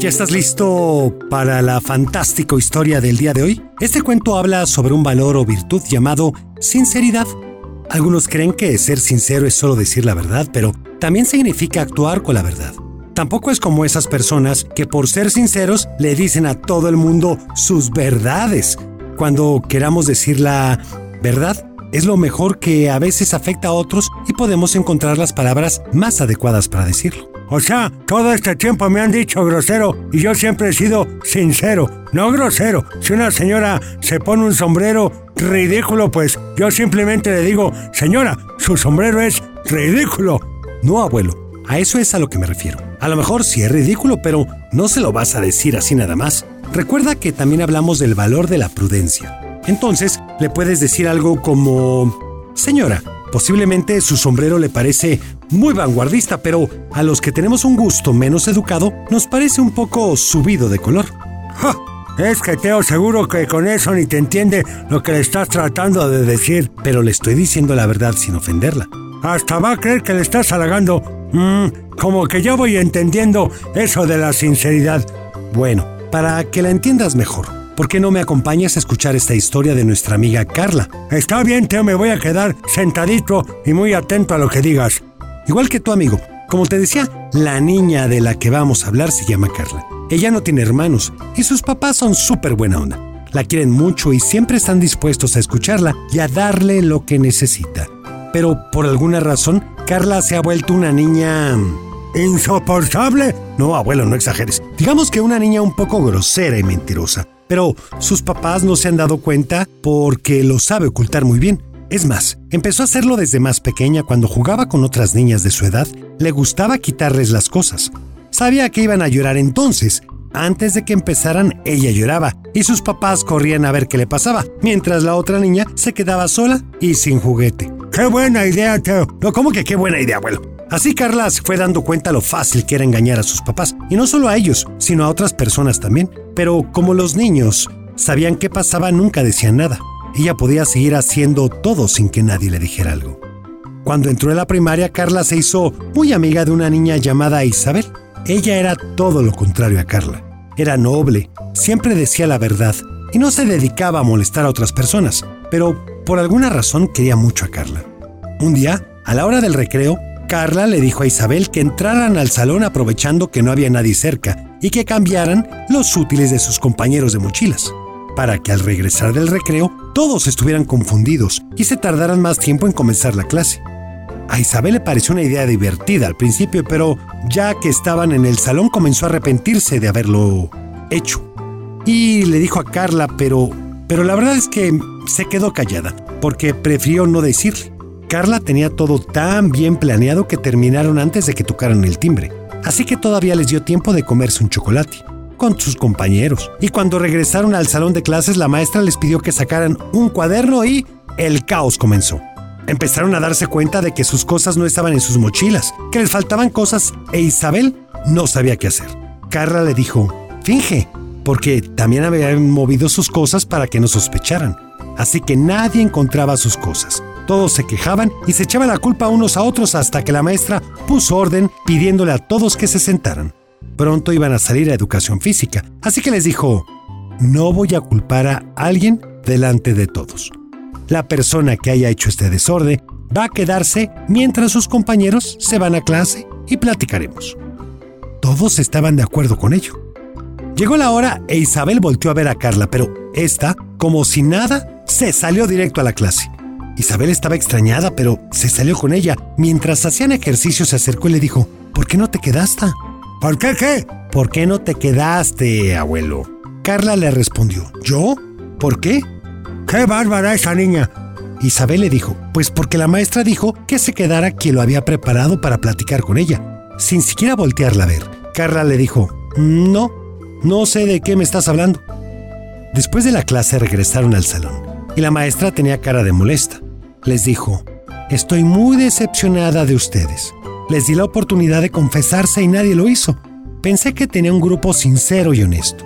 ¿Ya estás listo para la fantástica historia del día de hoy? Este cuento habla sobre un valor o virtud llamado sinceridad. Algunos creen que ser sincero es solo decir la verdad, pero también significa actuar con la verdad. Tampoco es como esas personas que por ser sinceros le dicen a todo el mundo sus verdades. Cuando queramos decir la verdad, es lo mejor que a veces afecta a otros y podemos encontrar las palabras más adecuadas para decirlo. O sea, todo este tiempo me han dicho grosero y yo siempre he sido sincero, no grosero. Si una señora se pone un sombrero ridículo, pues yo simplemente le digo, señora, su sombrero es ridículo. No, abuelo, a eso es a lo que me refiero. A lo mejor sí es ridículo, pero no se lo vas a decir así nada más. Recuerda que también hablamos del valor de la prudencia. Entonces, le puedes decir algo como, señora, Posiblemente su sombrero le parece muy vanguardista, pero a los que tenemos un gusto menos educado nos parece un poco subido de color. Es que Teo seguro que con eso ni te entiende lo que le estás tratando de decir. Pero le estoy diciendo la verdad sin ofenderla. Hasta va a creer que le estás halagando. Mm, como que ya voy entendiendo eso de la sinceridad. Bueno, para que la entiendas mejor. ¿Por qué no me acompañas a escuchar esta historia de nuestra amiga Carla? Está bien, Teo, me voy a quedar sentadito y muy atento a lo que digas. Igual que tu amigo. Como te decía, la niña de la que vamos a hablar se llama Carla. Ella no tiene hermanos y sus papás son súper buena onda. La quieren mucho y siempre están dispuestos a escucharla y a darle lo que necesita. Pero por alguna razón, Carla se ha vuelto una niña... ¿Insoportable? No, abuelo, no exageres. Digamos que una niña un poco grosera y mentirosa pero sus papás no se han dado cuenta porque lo sabe ocultar muy bien. Es más, empezó a hacerlo desde más pequeña cuando jugaba con otras niñas de su edad, le gustaba quitarles las cosas. Sabía que iban a llorar entonces. Antes de que empezaran, ella lloraba y sus papás corrían a ver qué le pasaba, mientras la otra niña se quedaba sola y sin juguete. ¡Qué buena idea, Teo! No, ¿cómo que qué buena idea, abuelo? Así Carla se fue dando cuenta lo fácil que era engañar a sus papás, y no solo a ellos, sino a otras personas también. Pero como los niños sabían qué pasaba, nunca decían nada. Ella podía seguir haciendo todo sin que nadie le dijera algo. Cuando entró en la primaria, Carla se hizo muy amiga de una niña llamada Isabel. Ella era todo lo contrario a Carla. Era noble, siempre decía la verdad y no se dedicaba a molestar a otras personas, pero por alguna razón quería mucho a Carla. Un día, a la hora del recreo, Carla le dijo a Isabel que entraran al salón aprovechando que no había nadie cerca y que cambiaran los útiles de sus compañeros de mochilas, para que al regresar del recreo todos estuvieran confundidos y se tardaran más tiempo en comenzar la clase. A Isabel le pareció una idea divertida al principio, pero ya que estaban en el salón comenzó a arrepentirse de haberlo hecho. Y le dijo a Carla, pero, pero la verdad es que se quedó callada, porque prefirió no decirle. Carla tenía todo tan bien planeado que terminaron antes de que tocaran el timbre, así que todavía les dio tiempo de comerse un chocolate con sus compañeros. Y cuando regresaron al salón de clases, la maestra les pidió que sacaran un cuaderno y el caos comenzó. Empezaron a darse cuenta de que sus cosas no estaban en sus mochilas, que les faltaban cosas e Isabel no sabía qué hacer. Carla le dijo, finge, porque también habían movido sus cosas para que no sospecharan. Así que nadie encontraba sus cosas. Todos se quejaban y se echaban la culpa unos a otros hasta que la maestra puso orden pidiéndole a todos que se sentaran. Pronto iban a salir a educación física, así que les dijo, no voy a culpar a alguien delante de todos. La persona que haya hecho este desorden va a quedarse mientras sus compañeros se van a clase y platicaremos. Todos estaban de acuerdo con ello. Llegó la hora e Isabel volteó a ver a Carla, pero esta, como si nada, se salió directo a la clase. Isabel estaba extrañada, pero se salió con ella. Mientras hacían ejercicio se acercó y le dijo, ¿por qué no te quedaste? ¿Por qué qué? ¿Por qué no te quedaste, abuelo? Carla le respondió, ¿yo? ¿Por qué? ¡Qué bárbara esa niña! Isabel le dijo, pues porque la maestra dijo que se quedara quien lo había preparado para platicar con ella, sin siquiera voltearla a ver. Carla le dijo, no, no sé de qué me estás hablando. Después de la clase regresaron al salón y la maestra tenía cara de molesta les dijo, estoy muy decepcionada de ustedes. Les di la oportunidad de confesarse y nadie lo hizo. Pensé que tenía un grupo sincero y honesto.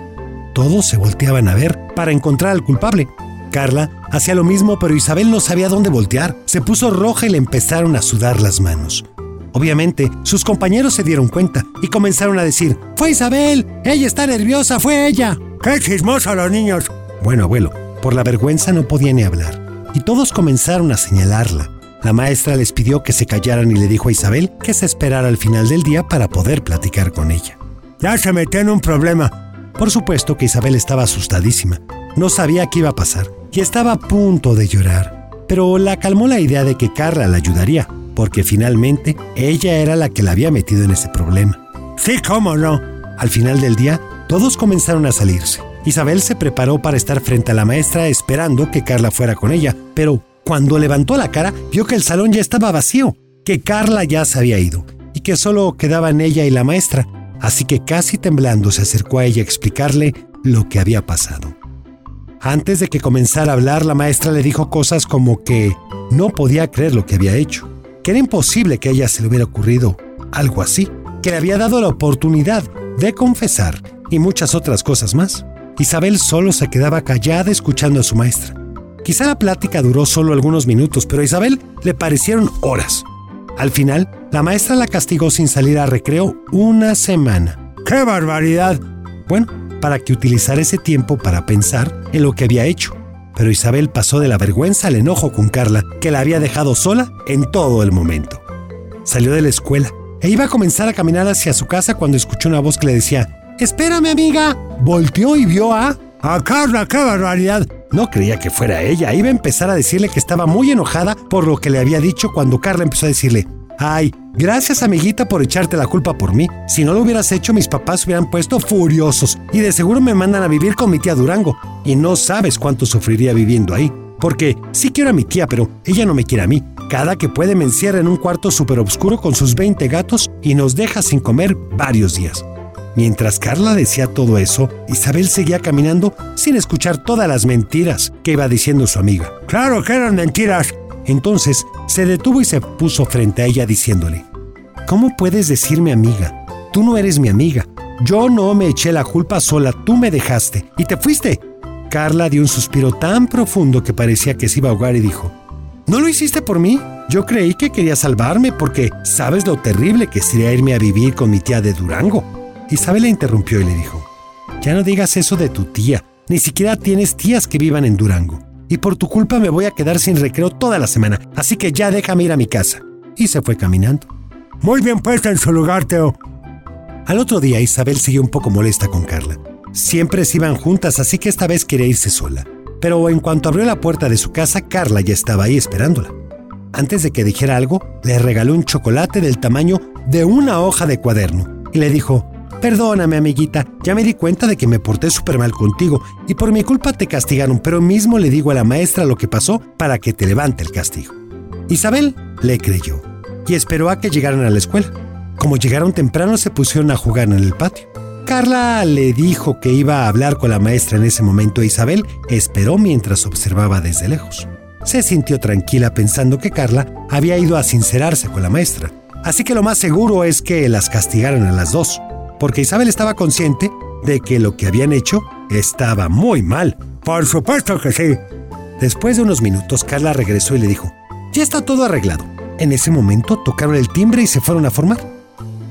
Todos se volteaban a ver para encontrar al culpable. Carla hacía lo mismo, pero Isabel no sabía dónde voltear. Se puso roja y le empezaron a sudar las manos. Obviamente, sus compañeros se dieron cuenta y comenzaron a decir, Fue Isabel, ella está nerviosa, fue ella. ¡Qué chismosa los niños! Bueno, abuelo, por la vergüenza no podía ni hablar, y todos comenzaron a señalarla. La maestra les pidió que se callaran y le dijo a Isabel que se esperara al final del día para poder platicar con ella. Ya se metió en un problema. Por supuesto que Isabel estaba asustadísima. No sabía qué iba a pasar y estaba a punto de llorar. Pero la calmó la idea de que Carla la ayudaría, porque finalmente ella era la que la había metido en ese problema. Sí, cómo no. Al final del día, todos comenzaron a salirse. Isabel se preparó para estar frente a la maestra esperando que Carla fuera con ella, pero cuando levantó la cara vio que el salón ya estaba vacío, que Carla ya se había ido y que solo quedaban ella y la maestra, así que casi temblando se acercó a ella a explicarle lo que había pasado. Antes de que comenzara a hablar, la maestra le dijo cosas como que no podía creer lo que había hecho, que era imposible que a ella se le hubiera ocurrido algo así, que le había dado la oportunidad de confesar y muchas otras cosas más. Isabel solo se quedaba callada escuchando a su maestra. Quizá la plática duró solo algunos minutos, pero a Isabel le parecieron horas. Al final, la maestra la castigó sin salir a recreo una semana. ¡Qué barbaridad! Bueno, para que utilizara ese tiempo para pensar en lo que había hecho. Pero Isabel pasó de la vergüenza al enojo con Carla, que la había dejado sola en todo el momento. Salió de la escuela e iba a comenzar a caminar hacia su casa cuando escuchó una voz que le decía, Espérame amiga. Volteó y vio a... A Carla, qué barbaridad. No creía que fuera ella. Iba a empezar a decirle que estaba muy enojada por lo que le había dicho cuando Carla empezó a decirle, Ay, gracias amiguita por echarte la culpa por mí. Si no lo hubieras hecho, mis papás se hubieran puesto furiosos y de seguro me mandan a vivir con mi tía Durango. Y no sabes cuánto sufriría viviendo ahí. Porque sí quiero a mi tía, pero ella no me quiere a mí. Cada que puede me encierra en un cuarto súper oscuro con sus 20 gatos y nos deja sin comer varios días. Mientras Carla decía todo eso, Isabel seguía caminando sin escuchar todas las mentiras que iba diciendo su amiga. Claro que eran mentiras. Entonces se detuvo y se puso frente a ella diciéndole, ¿Cómo puedes decirme amiga? Tú no eres mi amiga. Yo no me eché la culpa sola, tú me dejaste y te fuiste. Carla dio un suspiro tan profundo que parecía que se iba a ahogar y dijo, ¿No lo hiciste por mí? Yo creí que querías salvarme porque sabes lo terrible que sería irme a vivir con mi tía de Durango. Isabel la interrumpió y le dijo, Ya no digas eso de tu tía, ni siquiera tienes tías que vivan en Durango y por tu culpa me voy a quedar sin recreo toda la semana, así que ya déjame ir a mi casa. Y se fue caminando. Muy bien puesta en su lugar, Teo. Al otro día Isabel siguió un poco molesta con Carla. Siempre se iban juntas, así que esta vez quería irse sola. Pero en cuanto abrió la puerta de su casa, Carla ya estaba ahí esperándola. Antes de que dijera algo, le regaló un chocolate del tamaño de una hoja de cuaderno y le dijo, Perdóname, amiguita, ya me di cuenta de que me porté súper mal contigo y por mi culpa te castigaron, pero mismo le digo a la maestra lo que pasó para que te levante el castigo. Isabel le creyó y esperó a que llegaran a la escuela. Como llegaron temprano, se pusieron a jugar en el patio. Carla le dijo que iba a hablar con la maestra en ese momento e Isabel esperó mientras observaba desde lejos. Se sintió tranquila pensando que Carla había ido a sincerarse con la maestra, así que lo más seguro es que las castigaran a las dos porque Isabel estaba consciente de que lo que habían hecho estaba muy mal. Por supuesto que sí. Después de unos minutos, Carla regresó y le dijo, ya está todo arreglado. En ese momento tocaron el timbre y se fueron a formar.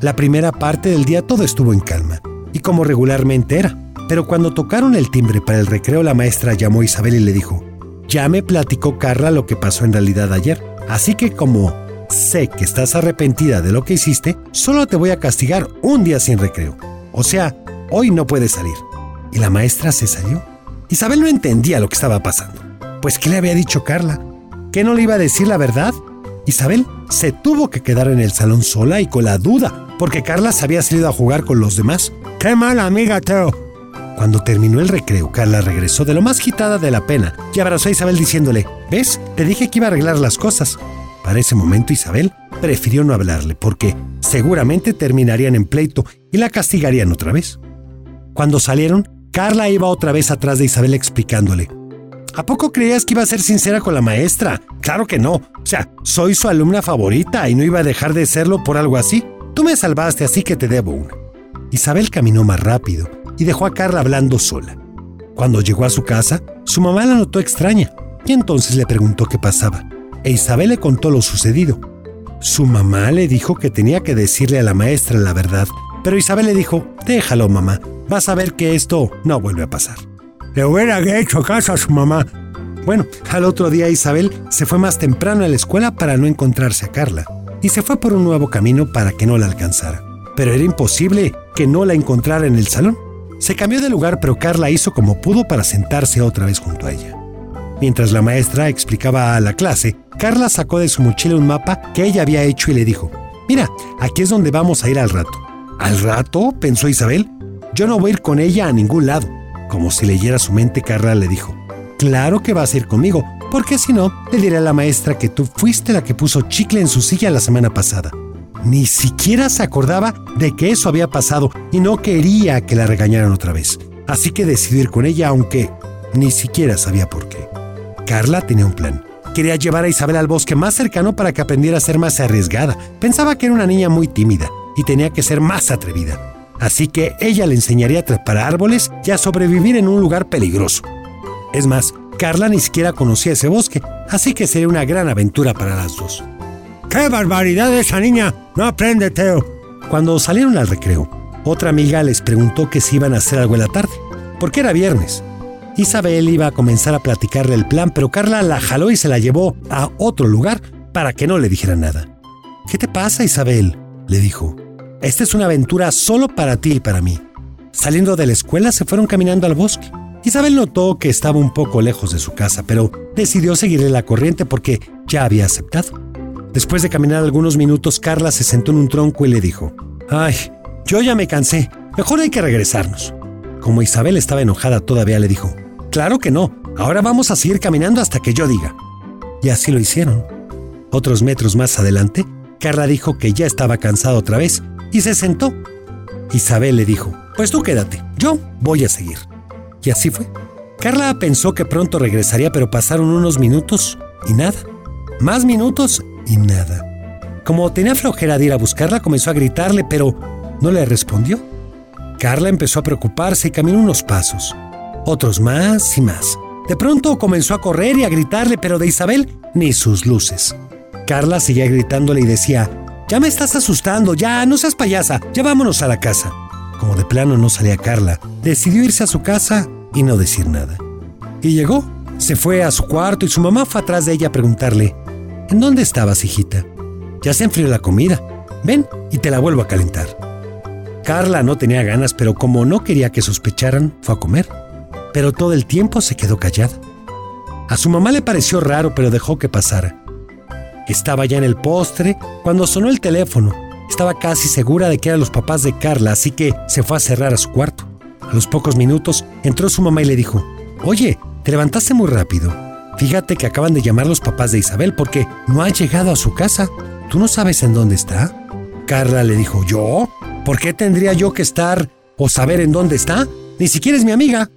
La primera parte del día todo estuvo en calma, y como regularmente era. Pero cuando tocaron el timbre para el recreo, la maestra llamó a Isabel y le dijo, ya me platicó Carla lo que pasó en realidad ayer, así que como sé que estás arrepentida de lo que hiciste, solo te voy a castigar un día sin recreo. O sea, hoy no puedes salir. Y la maestra se salió. Isabel no entendía lo que estaba pasando. Pues, ¿qué le había dicho Carla? ¿Que no le iba a decir la verdad? Isabel se tuvo que quedar en el salón sola y con la duda, porque Carla se había salido a jugar con los demás. ¡Qué mala amiga, Teo! Cuando terminó el recreo, Carla regresó de lo más quitada de la pena y abrazó a Isabel diciéndole, ¿ves? Te dije que iba a arreglar las cosas. Para ese momento Isabel prefirió no hablarle porque seguramente terminarían en pleito y la castigarían otra vez. Cuando salieron, Carla iba otra vez atrás de Isabel explicándole. ¿A poco creías que iba a ser sincera con la maestra? Claro que no. O sea, soy su alumna favorita y no iba a dejar de serlo por algo así. Tú me salvaste, así que te debo una. Isabel caminó más rápido y dejó a Carla hablando sola. Cuando llegó a su casa, su mamá la notó extraña y entonces le preguntó qué pasaba e Isabel le contó lo sucedido. Su mamá le dijo que tenía que decirle a la maestra la verdad, pero Isabel le dijo, déjalo mamá, vas a ver que esto no vuelve a pasar. Le hubiera hecho caso a su mamá. Bueno, al otro día Isabel se fue más temprano a la escuela para no encontrarse a Carla, y se fue por un nuevo camino para que no la alcanzara. Pero era imposible que no la encontrara en el salón. Se cambió de lugar, pero Carla hizo como pudo para sentarse otra vez junto a ella. Mientras la maestra explicaba a la clase, Carla sacó de su mochila un mapa que ella había hecho y le dijo, Mira, aquí es donde vamos a ir al rato. ¿Al rato? pensó Isabel. Yo no voy a ir con ella a ningún lado. Como si leyera su mente, Carla le dijo, Claro que vas a ir conmigo, porque si no, le diré a la maestra que tú fuiste la que puso chicle en su silla la semana pasada. Ni siquiera se acordaba de que eso había pasado y no quería que la regañaran otra vez. Así que decidió ir con ella, aunque ni siquiera sabía por qué. Carla tenía un plan. Quería llevar a Isabel al bosque más cercano para que aprendiera a ser más arriesgada. Pensaba que era una niña muy tímida y tenía que ser más atrevida. Así que ella le enseñaría a trepar árboles y a sobrevivir en un lugar peligroso. Es más, Carla ni siquiera conocía ese bosque, así que sería una gran aventura para las dos. ¡Qué barbaridad esa niña! No aprende, Teo. Cuando salieron al recreo, otra amiga les preguntó que si iban a hacer algo en la tarde, porque era viernes. Isabel iba a comenzar a platicarle el plan, pero Carla la jaló y se la llevó a otro lugar para que no le dijera nada. ¿Qué te pasa, Isabel? le dijo. Esta es una aventura solo para ti y para mí. Saliendo de la escuela se fueron caminando al bosque. Isabel notó que estaba un poco lejos de su casa, pero decidió seguirle la corriente porque ya había aceptado. Después de caminar algunos minutos, Carla se sentó en un tronco y le dijo, Ay, yo ya me cansé, mejor hay que regresarnos. Como Isabel estaba enojada todavía, le dijo, Claro que no, ahora vamos a seguir caminando hasta que yo diga. Y así lo hicieron. Otros metros más adelante, Carla dijo que ya estaba cansada otra vez y se sentó. Isabel le dijo, pues tú quédate, yo voy a seguir. Y así fue. Carla pensó que pronto regresaría, pero pasaron unos minutos y nada. Más minutos y nada. Como tenía flojera de ir a buscarla, comenzó a gritarle, pero no le respondió. Carla empezó a preocuparse y caminó unos pasos otros más y más. De pronto comenzó a correr y a gritarle, pero de Isabel ni sus luces. Carla seguía gritándole y decía, ya me estás asustando, ya, no seas payasa, ya vámonos a la casa. Como de plano no salía Carla, decidió irse a su casa y no decir nada. Y llegó, se fue a su cuarto y su mamá fue atrás de ella a preguntarle, ¿en dónde estabas, hijita? Ya se enfrió la comida, ven y te la vuelvo a calentar. Carla no tenía ganas, pero como no quería que sospecharan, fue a comer pero todo el tiempo se quedó callada. A su mamá le pareció raro, pero dejó que pasara. Estaba ya en el postre cuando sonó el teléfono. Estaba casi segura de que eran los papás de Carla, así que se fue a cerrar a su cuarto. A los pocos minutos entró su mamá y le dijo, Oye, te levantaste muy rápido. Fíjate que acaban de llamar los papás de Isabel porque no ha llegado a su casa. ¿Tú no sabes en dónde está? Carla le dijo, ¿yo? ¿Por qué tendría yo que estar o saber en dónde está? Ni siquiera es mi amiga.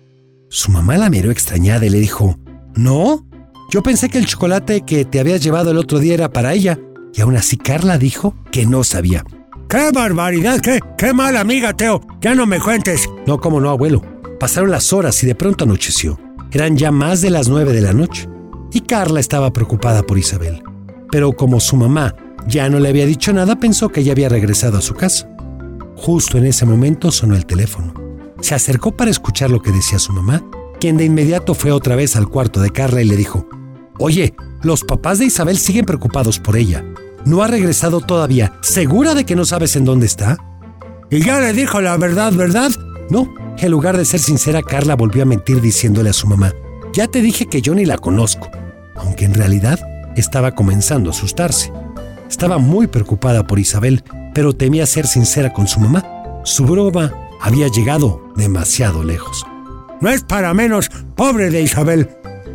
Su mamá la miró extrañada y le dijo, ¿No? Yo pensé que el chocolate que te habías llevado el otro día era para ella. Y aún así Carla dijo que no sabía. ¡Qué barbaridad! ¡Qué, qué mala amiga, Teo! Ya no me cuentes. No, como no, abuelo. Pasaron las horas y de pronto anocheció. Eran ya más de las nueve de la noche. Y Carla estaba preocupada por Isabel. Pero como su mamá ya no le había dicho nada, pensó que ya había regresado a su casa. Justo en ese momento sonó el teléfono. Se acercó para escuchar lo que decía su mamá, quien de inmediato fue otra vez al cuarto de Carla y le dijo, Oye, los papás de Isabel siguen preocupados por ella. No ha regresado todavía. ¿Segura de que no sabes en dónde está? Y ya le dijo la verdad, ¿verdad? No, en lugar de ser sincera, Carla volvió a mentir diciéndole a su mamá, ya te dije que yo ni la conozco, aunque en realidad estaba comenzando a asustarse. Estaba muy preocupada por Isabel, pero temía ser sincera con su mamá. Su broma había llegado demasiado lejos. No es para menos, pobre de Isabel.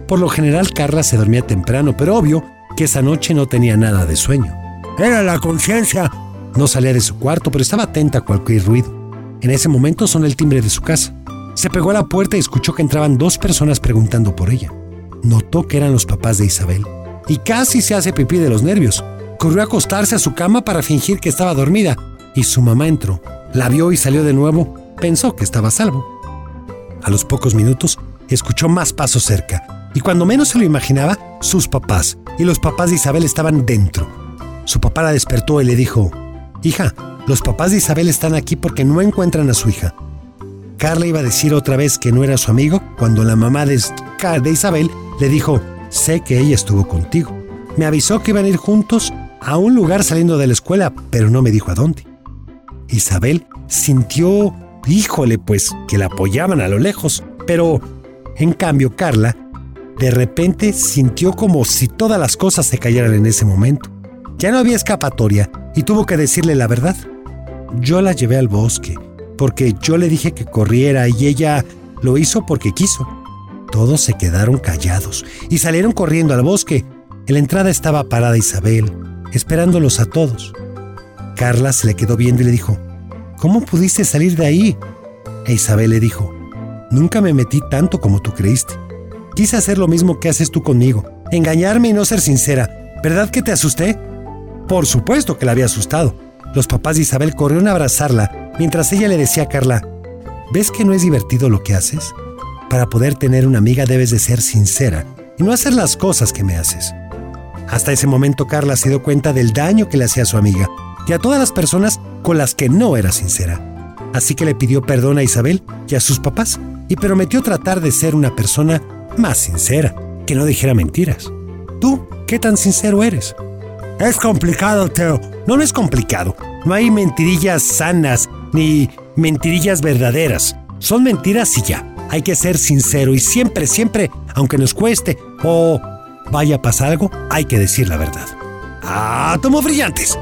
Por lo general Carla se dormía temprano, pero obvio que esa noche no tenía nada de sueño. Era la conciencia. No salía de su cuarto, pero estaba atenta a cualquier ruido. En ese momento sonó el timbre de su casa. Se pegó a la puerta y escuchó que entraban dos personas preguntando por ella. Notó que eran los papás de Isabel y casi se hace pipí de los nervios. Corrió a acostarse a su cama para fingir que estaba dormida y su mamá entró. La vio y salió de nuevo. Pensó que estaba salvo. A los pocos minutos, escuchó más pasos cerca, y cuando menos se lo imaginaba, sus papás y los papás de Isabel estaban dentro. Su papá la despertó y le dijo, Hija, los papás de Isabel están aquí porque no encuentran a su hija. Carla iba a decir otra vez que no era su amigo cuando la mamá de Isabel le dijo, sé que ella estuvo contigo. Me avisó que iban a ir juntos a un lugar saliendo de la escuela, pero no me dijo a dónde. Isabel sintió, híjole, pues que la apoyaban a lo lejos, pero en cambio Carla de repente sintió como si todas las cosas se cayeran en ese momento. Ya no había escapatoria y tuvo que decirle la verdad. Yo la llevé al bosque porque yo le dije que corriera y ella lo hizo porque quiso. Todos se quedaron callados y salieron corriendo al bosque. En la entrada estaba parada Isabel, esperándolos a todos. Carla se le quedó viendo y le dijo, ¿Cómo pudiste salir de ahí? E Isabel le dijo, Nunca me metí tanto como tú creíste. Quise hacer lo mismo que haces tú conmigo, engañarme y no ser sincera. ¿Verdad que te asusté? Por supuesto que la había asustado. Los papás de Isabel corrieron a abrazarla mientras ella le decía a Carla, ¿ves que no es divertido lo que haces? Para poder tener una amiga debes de ser sincera y no hacer las cosas que me haces. Hasta ese momento Carla se dio cuenta del daño que le hacía a su amiga y a todas las personas con las que no era sincera. Así que le pidió perdón a Isabel y a sus papás y prometió tratar de ser una persona más sincera, que no dijera mentiras. ¿Tú qué tan sincero eres? Es complicado, Teo. No, es complicado. No hay mentirillas sanas ni mentirillas verdaderas. Son mentiras y ya. Hay que ser sincero y siempre, siempre, aunque nos cueste o vaya a pasar algo, hay que decir la verdad. ¡Átomos brillantes!